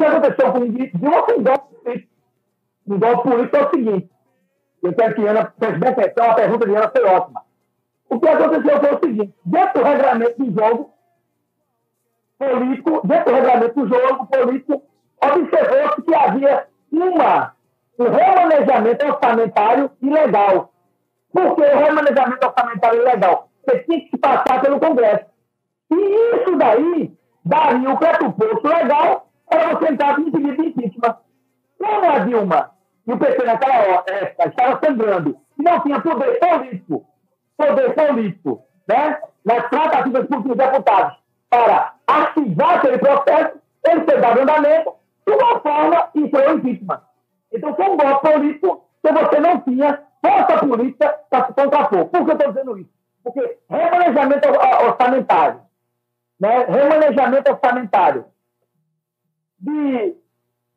que aconteceu com o Dilma foi um golpe. Um golpe político é o seguinte, eu quero que Ana preste atenção, a pergunta de Ana foi ótima. O que aconteceu foi o seguinte, dentro do regulamento do jogo político, dentro do regulamento do jogo político, observou-se que havia uma, um remanejamento orçamentário ilegal. Por que o remanejamento orçamentário ilegal? Você tinha que passar pelo Congresso. E isso daí daria o pressuposto legal entrar com um pedido de impeachment. Como a Dilma e o PT naquela época estava sangrando e não tinha poder político, poder político, né, nas tratativas por os deputados para ativar aquele processo, ele foi dado andamento de uma forma e foi o impeachment. Então foi um golpe político que você não tinha força política para se contrapor. Por que eu estou dizendo isso? Porque remanejamento orçamentário, né? remanejamento orçamentário de,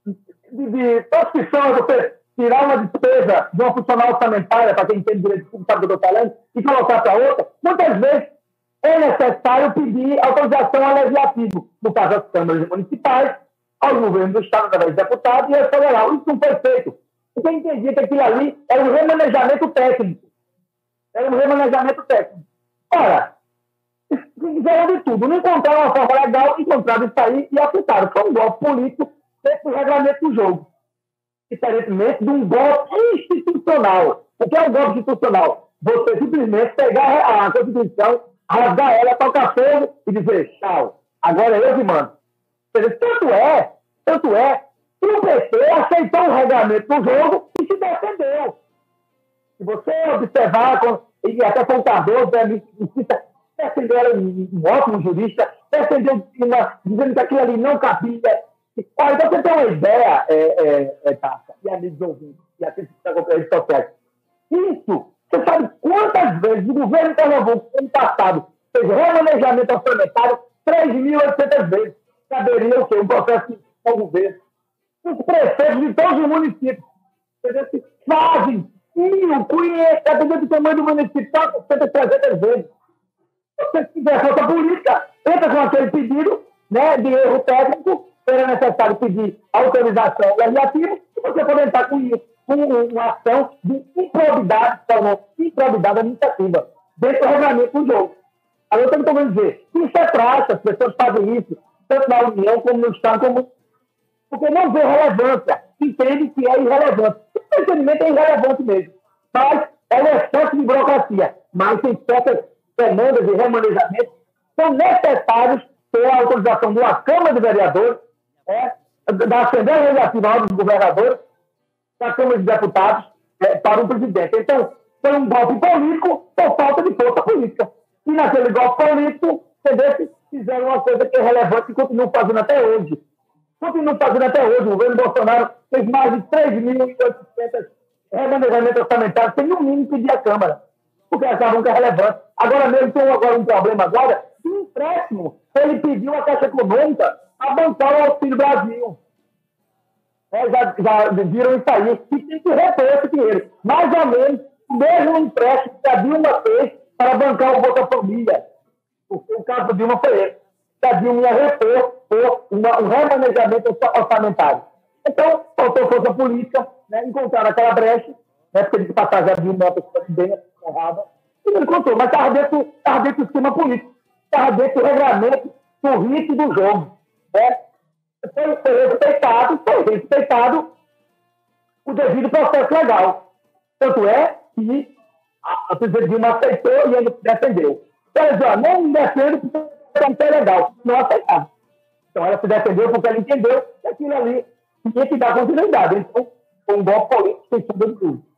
de, de transcrição, você tirar uma despesa de uma funcional orçamentária, para quem entende direito, sabe do que e colocar para outra, muitas vezes é necessário pedir autorização ao legislativo, no caso das câmaras municipais, ao governo do Estado, através de deputados, e ao federal. Isso não foi feito. Porque entendia que aquilo ali era um remanejamento técnico. Era um remanejamento técnico. Ora, fizeram de tudo. Não encontraram uma forma legal, encontraram isso aí e aplicaram. Foi um golpe político dentro do regulamento do jogo. Diferentemente de um golpe institucional. O que é um golpe institucional? Você simplesmente pegar a Constituição, rasgar ela, tocar fogo e dizer, tchau, agora eu que mando. Tanto é, tanto é, que o PT aceitou o regulamento do jogo e se defendeu. Se você observar, e até Cardoso, né, defendeu ela um, ótimo jurista, defendeu uma, dizendo que aquilo ali não cabia. Olha, então você tem uma ideia, é, é, é, e amigos ouvintes, e aqueles que estão com redes sociais. Isso, você sabe quantas vezes o governo de Pernambuco, ano passado, fez remanejamento orçamentário 3.800 vezes. Caberia o quê? Um processo de governo. Os prefeitos de todos os municípios fazem mil, conhece, dependendo do tamanho do município, 400, 300 vezes. Tiver força política, entra com aquele pedido né, de erro técnico, será necessário pedir autorização legislativa, e você pode entrar com isso, com uma ação de improbidade, improbidade administrativa, dentro do regulamento do jogo. Agora, eu estou querendo dizer, isso é prática, as pessoas fazem isso, tanto na União como no Estado, como... porque não vê relevância, entende que é irrelevante. O entendimento é irrelevante mesmo, mas é um excesso de burocracia, mas tem certas demandas de remanejamento são necessários ter a autorização de uma Câmara de Vereadores, é, da Assembleia Legislativa dos Governadores, da Câmara de Deputados, é, para o presidente. Então, foi um golpe político por falta de força política. E naquele golpe político, entendeu? fizeram uma coisa que é relevante e continuam fazendo até hoje. Continuam fazendo até hoje. O governo Bolsonaro fez mais de 3.800 remanejamentos orçamentários sem no mínimo pedir à Câmara porque achavam que é relevante. Agora mesmo tem agora um problema agora, um empréstimo. Ele pediu a Caixa Econômica a bancar o Auxílio Brasil. É, já, já viram isso aí. E tem que repor esse dinheiro. Mais ou menos o mesmo empréstimo que a Dilma fez para bancar o Bolsa Família. Porque o caso da Dilma foi esse. Que a Dilma ia repor por uma, um remanejamento orçamentário. Então, faltou força política, né, encontraram aquela brecha, né, porque de passagem a Dilma é uma pessoa bem errada. E não encontrou, mas estava dentro, estava dentro do sistema político, estava dentro do regulamento, do ritmo do jogo. Né? Foi, foi respeitado, foi respeitado o devido processo legal. Tanto é que a, a presidente Dilma aceitou e ele defendeu. Ela disse, não defendo porque é legal. Não aceitar. Então ela se defendeu porque ela entendeu que aquilo ali tinha que dar continuidade. Então, foi um golpe político sem sombra de dúvida.